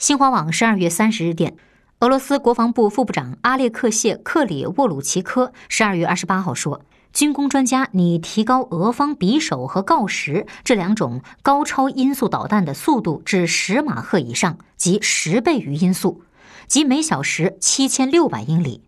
新华网十二月三十日电，俄罗斯国防部副部长阿列克谢·克里沃鲁奇科十二月二十八号说，军工专家拟提高俄方匕首和锆石这两种高超音速导弹的速度至十马赫以上，即十倍于音速，即每小时七千六百英里。